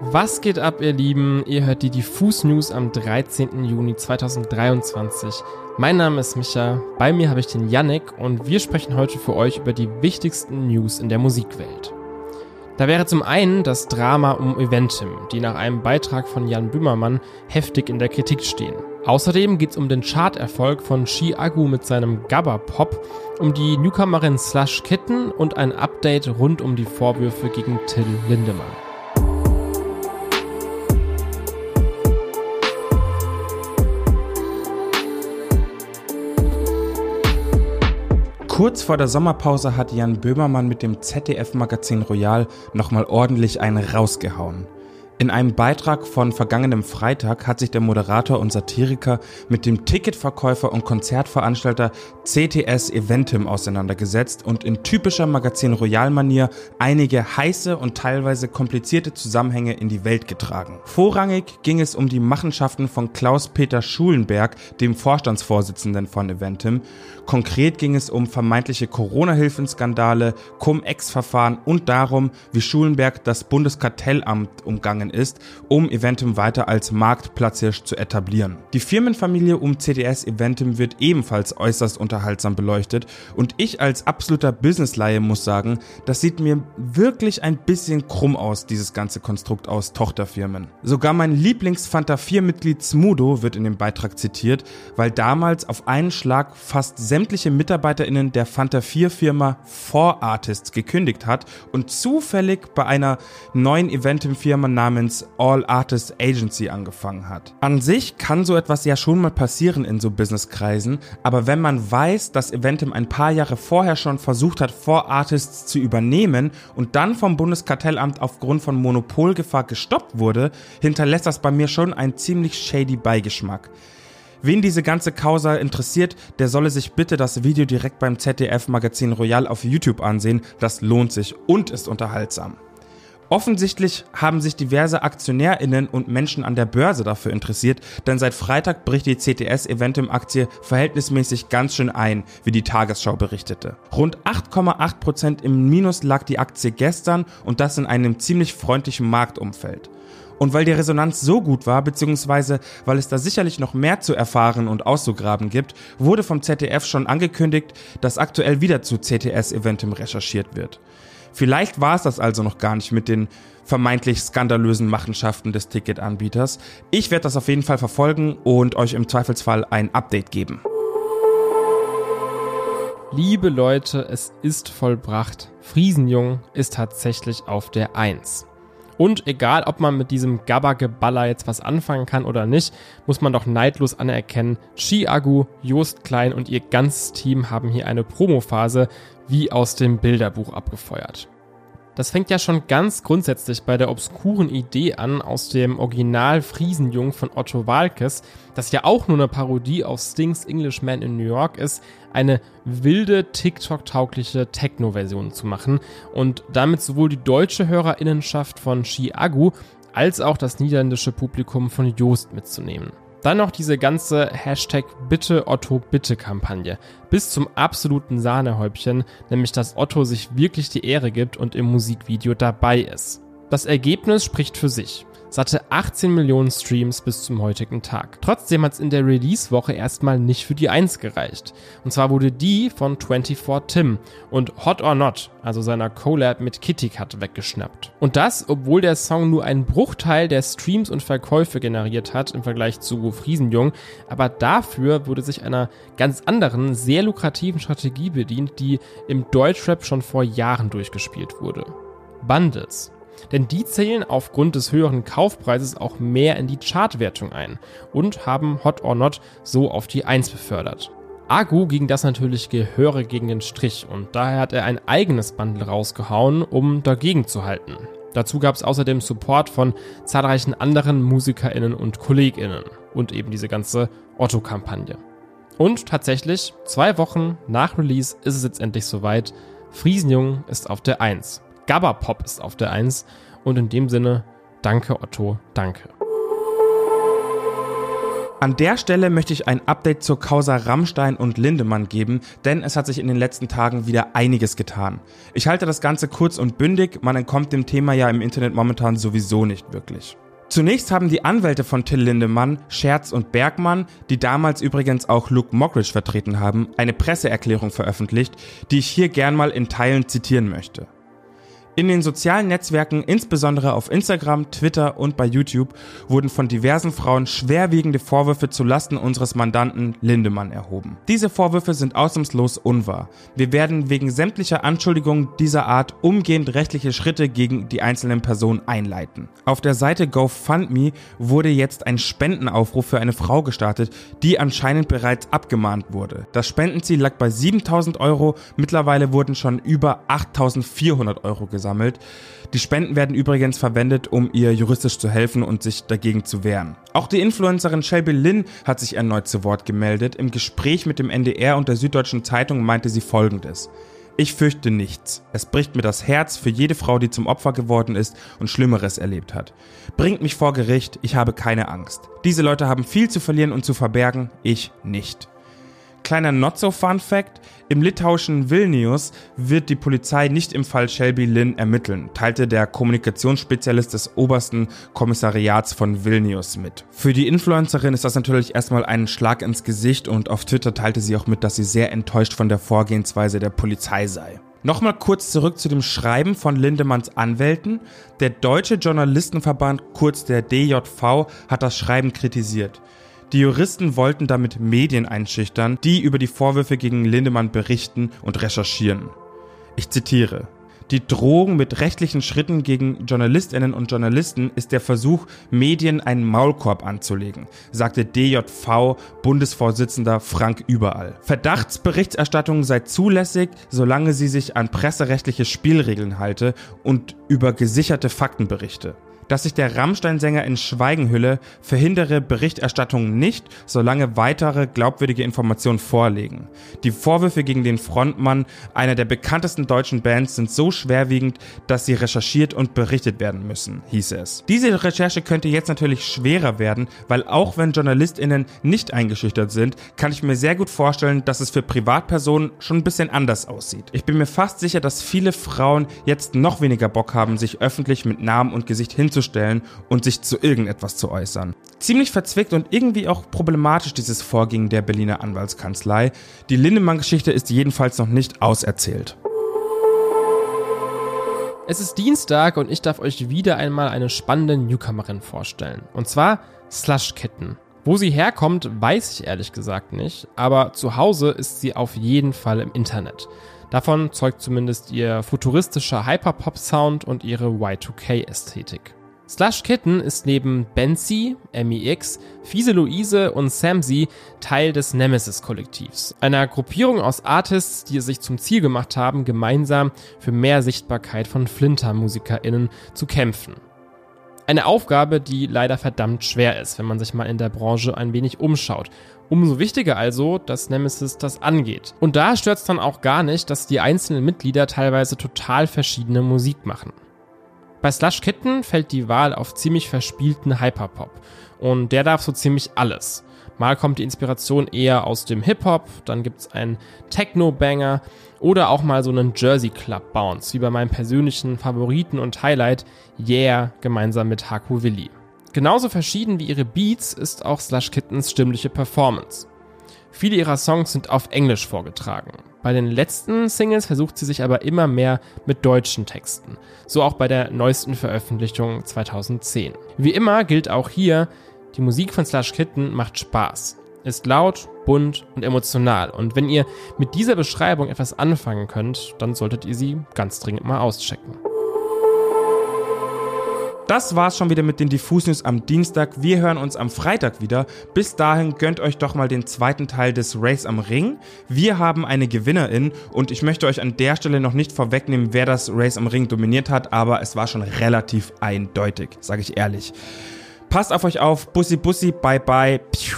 Was geht ab, ihr Lieben? Ihr hört die Diffus News am 13. Juni 2023. Mein Name ist Micha, bei mir habe ich den Yannick und wir sprechen heute für euch über die wichtigsten News in der Musikwelt. Da wäre zum einen das Drama um Eventim, die nach einem Beitrag von Jan Böhmermann heftig in der Kritik stehen. Außerdem geht es um den Charterfolg von Shi Agu mit seinem Gabba Pop, um die Newcomerin Slush Kitten und ein Update rund um die Vorwürfe gegen Till Lindemann. Kurz vor der Sommerpause hat Jan Böhmermann mit dem ZDF-Magazin Royal nochmal ordentlich einen rausgehauen. In einem Beitrag von vergangenem Freitag hat sich der Moderator und Satiriker mit dem Ticketverkäufer und Konzertveranstalter CTS Eventim auseinandergesetzt und in typischer Magazin Royal-Manier einige heiße und teilweise komplizierte Zusammenhänge in die Welt getragen. Vorrangig ging es um die Machenschaften von Klaus-Peter Schulenberg, dem Vorstandsvorsitzenden von Eventim. Konkret ging es um vermeintliche Corona-Hilfenskandale, Cum-Ex-Verfahren und darum, wie Schulenberg das Bundeskartellamt umgangen gegangen ist, um Eventim weiter als Marktplatzhirsch zu etablieren. Die Firmenfamilie um CDS Eventim wird ebenfalls äußerst unterhaltsam beleuchtet und ich als absoluter Businessleihe muss sagen, das sieht mir wirklich ein bisschen krumm aus, dieses ganze Konstrukt aus Tochterfirmen. Sogar mein Lieblings-Fanta 4-Mitglied Smudo wird in dem Beitrag zitiert, weil damals auf einen Schlag fast sämtliche MitarbeiterInnen der Fanta 4-Firma 4Artists gekündigt hat und zufällig bei einer neuen Eventim-Firma namens namens All Artists Agency angefangen hat. An sich kann so etwas ja schon mal passieren in so Businesskreisen, aber wenn man weiß, dass Eventim ein paar Jahre vorher schon versucht hat, Four Artists zu übernehmen und dann vom Bundeskartellamt aufgrund von Monopolgefahr gestoppt wurde, hinterlässt das bei mir schon einen ziemlich shady Beigeschmack. Wen diese ganze Causa interessiert, der solle sich bitte das Video direkt beim ZDF Magazin Royal auf YouTube ansehen. Das lohnt sich und ist unterhaltsam. Offensichtlich haben sich diverse AktionärInnen und Menschen an der Börse dafür interessiert, denn seit Freitag bricht die CTS Eventim-Aktie verhältnismäßig ganz schön ein, wie die Tagesschau berichtete. Rund 8,8% im Minus lag die Aktie gestern und das in einem ziemlich freundlichen Marktumfeld. Und weil die Resonanz so gut war, beziehungsweise weil es da sicherlich noch mehr zu erfahren und auszugraben gibt, wurde vom ZDF schon angekündigt, dass aktuell wieder zu CTS Eventim recherchiert wird. Vielleicht war es das also noch gar nicht mit den vermeintlich skandalösen Machenschaften des Ticketanbieters. Ich werde das auf jeden Fall verfolgen und euch im Zweifelsfall ein Update geben. Liebe Leute, es ist vollbracht. Friesenjung ist tatsächlich auf der 1. Und egal, ob man mit diesem Gabba-Geballer jetzt was anfangen kann oder nicht, muss man doch neidlos anerkennen, Chi-Agu, Jost Klein und ihr ganzes Team haben hier eine Promophase wie aus dem Bilderbuch abgefeuert. Das fängt ja schon ganz grundsätzlich bei der obskuren Idee an aus dem Original Friesenjung von Otto Walkes, das ja auch nur eine Parodie auf Stings Englishman in New York ist, eine wilde TikTok-taugliche Techno-Version zu machen und damit sowohl die deutsche Hörerinnenschaft von Chiagu als auch das niederländische Publikum von Joost mitzunehmen. Dann noch diese ganze Hashtag Bitte Otto Bitte Kampagne. Bis zum absoluten Sahnehäubchen, nämlich dass Otto sich wirklich die Ehre gibt und im Musikvideo dabei ist. Das Ergebnis spricht für sich satte 18 Millionen Streams bis zum heutigen Tag. Trotzdem hat es in der Release-Woche erstmal nicht für die 1 gereicht. Und zwar wurde die von 24 Tim und Hot or Not, also seiner Collab mit Kitty Cat, weggeschnappt. Und das, obwohl der Song nur einen Bruchteil der Streams und Verkäufe generiert hat im Vergleich zu Friesenjung, aber dafür wurde sich einer ganz anderen, sehr lukrativen Strategie bedient, die im Deutschrap schon vor Jahren durchgespielt wurde. Bundles. Denn die zählen aufgrund des höheren Kaufpreises auch mehr in die Chartwertung ein und haben Hot or Not so auf die 1 befördert. Agu ging das natürlich gehörig gegen den Strich und daher hat er ein eigenes Bundle rausgehauen, um dagegen zu halten. Dazu gab es außerdem Support von zahlreichen anderen MusikerInnen und KollegInnen und eben diese ganze Otto-Kampagne. Und tatsächlich, zwei Wochen nach Release ist es jetzt endlich soweit. Friesenjung ist auf der 1. Gabba-Pop ist auf der 1. Und in dem Sinne, danke Otto, danke. An der Stelle möchte ich ein Update zur Causa Rammstein und Lindemann geben, denn es hat sich in den letzten Tagen wieder einiges getan. Ich halte das Ganze kurz und bündig, man entkommt dem Thema ja im Internet momentan sowieso nicht wirklich. Zunächst haben die Anwälte von Till Lindemann, Scherz und Bergmann, die damals übrigens auch Luke Mockridge vertreten haben, eine Presseerklärung veröffentlicht, die ich hier gern mal in Teilen zitieren möchte. In den sozialen Netzwerken, insbesondere auf Instagram, Twitter und bei YouTube, wurden von diversen Frauen schwerwiegende Vorwürfe zu Lasten unseres Mandanten Lindemann erhoben. Diese Vorwürfe sind ausnahmslos unwahr. Wir werden wegen sämtlicher Anschuldigungen dieser Art umgehend rechtliche Schritte gegen die einzelnen Personen einleiten. Auf der Seite GoFundMe wurde jetzt ein Spendenaufruf für eine Frau gestartet, die anscheinend bereits abgemahnt wurde. Das Spendenziel lag bei 7000 Euro, mittlerweile wurden schon über 8400 Euro gesammelt gesammelt. Die Spenden werden übrigens verwendet, um ihr juristisch zu helfen und sich dagegen zu wehren. Auch die Influencerin Shelby Lynn hat sich erneut zu Wort gemeldet. Im Gespräch mit dem NDR und der Süddeutschen Zeitung meinte sie folgendes. Ich fürchte nichts. Es bricht mir das Herz für jede Frau, die zum Opfer geworden ist und Schlimmeres erlebt hat. Bringt mich vor Gericht, ich habe keine Angst. Diese Leute haben viel zu verlieren und zu verbergen, ich nicht. Kleiner Not-so-Fun-Fact: Im litauischen Vilnius wird die Polizei nicht im Fall Shelby Lynn ermitteln, teilte der Kommunikationsspezialist des obersten Kommissariats von Vilnius mit. Für die Influencerin ist das natürlich erstmal ein Schlag ins Gesicht und auf Twitter teilte sie auch mit, dass sie sehr enttäuscht von der Vorgehensweise der Polizei sei. Nochmal kurz zurück zu dem Schreiben von Lindemanns Anwälten. Der Deutsche Journalistenverband, kurz der DJV, hat das Schreiben kritisiert. Die Juristen wollten damit Medien einschüchtern, die über die Vorwürfe gegen Lindemann berichten und recherchieren. Ich zitiere. Die Drohung mit rechtlichen Schritten gegen Journalistinnen und Journalisten ist der Versuch, Medien einen Maulkorb anzulegen, sagte DJV-Bundesvorsitzender Frank Überall. Verdachtsberichterstattung sei zulässig, solange sie sich an presserechtliche Spielregeln halte und über gesicherte Fakten berichte dass sich der Rammstein-Sänger in Schweigen hülle, verhindere Berichterstattung nicht, solange weitere glaubwürdige Informationen vorliegen. Die Vorwürfe gegen den Frontmann einer der bekanntesten deutschen Bands sind so schwerwiegend, dass sie recherchiert und berichtet werden müssen, hieß es. Diese Recherche könnte jetzt natürlich schwerer werden, weil auch wenn JournalistInnen nicht eingeschüchtert sind, kann ich mir sehr gut vorstellen, dass es für Privatpersonen schon ein bisschen anders aussieht. Ich bin mir fast sicher, dass viele Frauen jetzt noch weniger Bock haben, sich öffentlich mit Namen und Gesicht hinzusetzen hinzustellen und sich zu irgendetwas zu äußern. Ziemlich verzwickt und irgendwie auch problematisch dieses Vorgehen der Berliner Anwaltskanzlei. Die Lindemann-Geschichte ist jedenfalls noch nicht auserzählt. Es ist Dienstag und ich darf euch wieder einmal eine spannende Newcomerin vorstellen. Und zwar Slush Kitten. Wo sie herkommt, weiß ich ehrlich gesagt nicht, aber zu Hause ist sie auf jeden Fall im Internet. Davon zeugt zumindest ihr futuristischer Hyperpop-Sound und ihre Y2K-Ästhetik. Slush Kitten ist neben Benzi, MEX, Fiese Luise und Samsy Teil des Nemesis-Kollektivs, einer Gruppierung aus Artists, die es sich zum Ziel gemacht haben, gemeinsam für mehr Sichtbarkeit von Flinter-MusikerInnen zu kämpfen. Eine Aufgabe, die leider verdammt schwer ist, wenn man sich mal in der Branche ein wenig umschaut. Umso wichtiger also, dass Nemesis das angeht. Und da stört es dann auch gar nicht, dass die einzelnen Mitglieder teilweise total verschiedene Musik machen. Bei Slush Kitten fällt die Wahl auf ziemlich verspielten Hyperpop. Und der darf so ziemlich alles. Mal kommt die Inspiration eher aus dem Hip-Hop, dann gibt's einen Techno-Banger oder auch mal so einen Jersey Club Bounce, wie bei meinem persönlichen Favoriten und Highlight Yeah gemeinsam mit Haku Willi. Genauso verschieden wie ihre Beats ist auch Slush Kittens stimmliche Performance. Viele ihrer Songs sind auf Englisch vorgetragen. Bei den letzten Singles versucht sie sich aber immer mehr mit deutschen Texten. So auch bei der neuesten Veröffentlichung 2010. Wie immer gilt auch hier, die Musik von Slush Kitten macht Spaß. Ist laut, bunt und emotional. Und wenn ihr mit dieser Beschreibung etwas anfangen könnt, dann solltet ihr sie ganz dringend mal auschecken. Das war's schon wieder mit den Diffus News am Dienstag. Wir hören uns am Freitag wieder. Bis dahin gönnt euch doch mal den zweiten Teil des Race am Ring. Wir haben eine Gewinnerin und ich möchte euch an der Stelle noch nicht vorwegnehmen, wer das Race am Ring dominiert hat, aber es war schon relativ eindeutig, sage ich ehrlich. Passt auf euch auf. Bussi, bussi, bye, bye. Piu.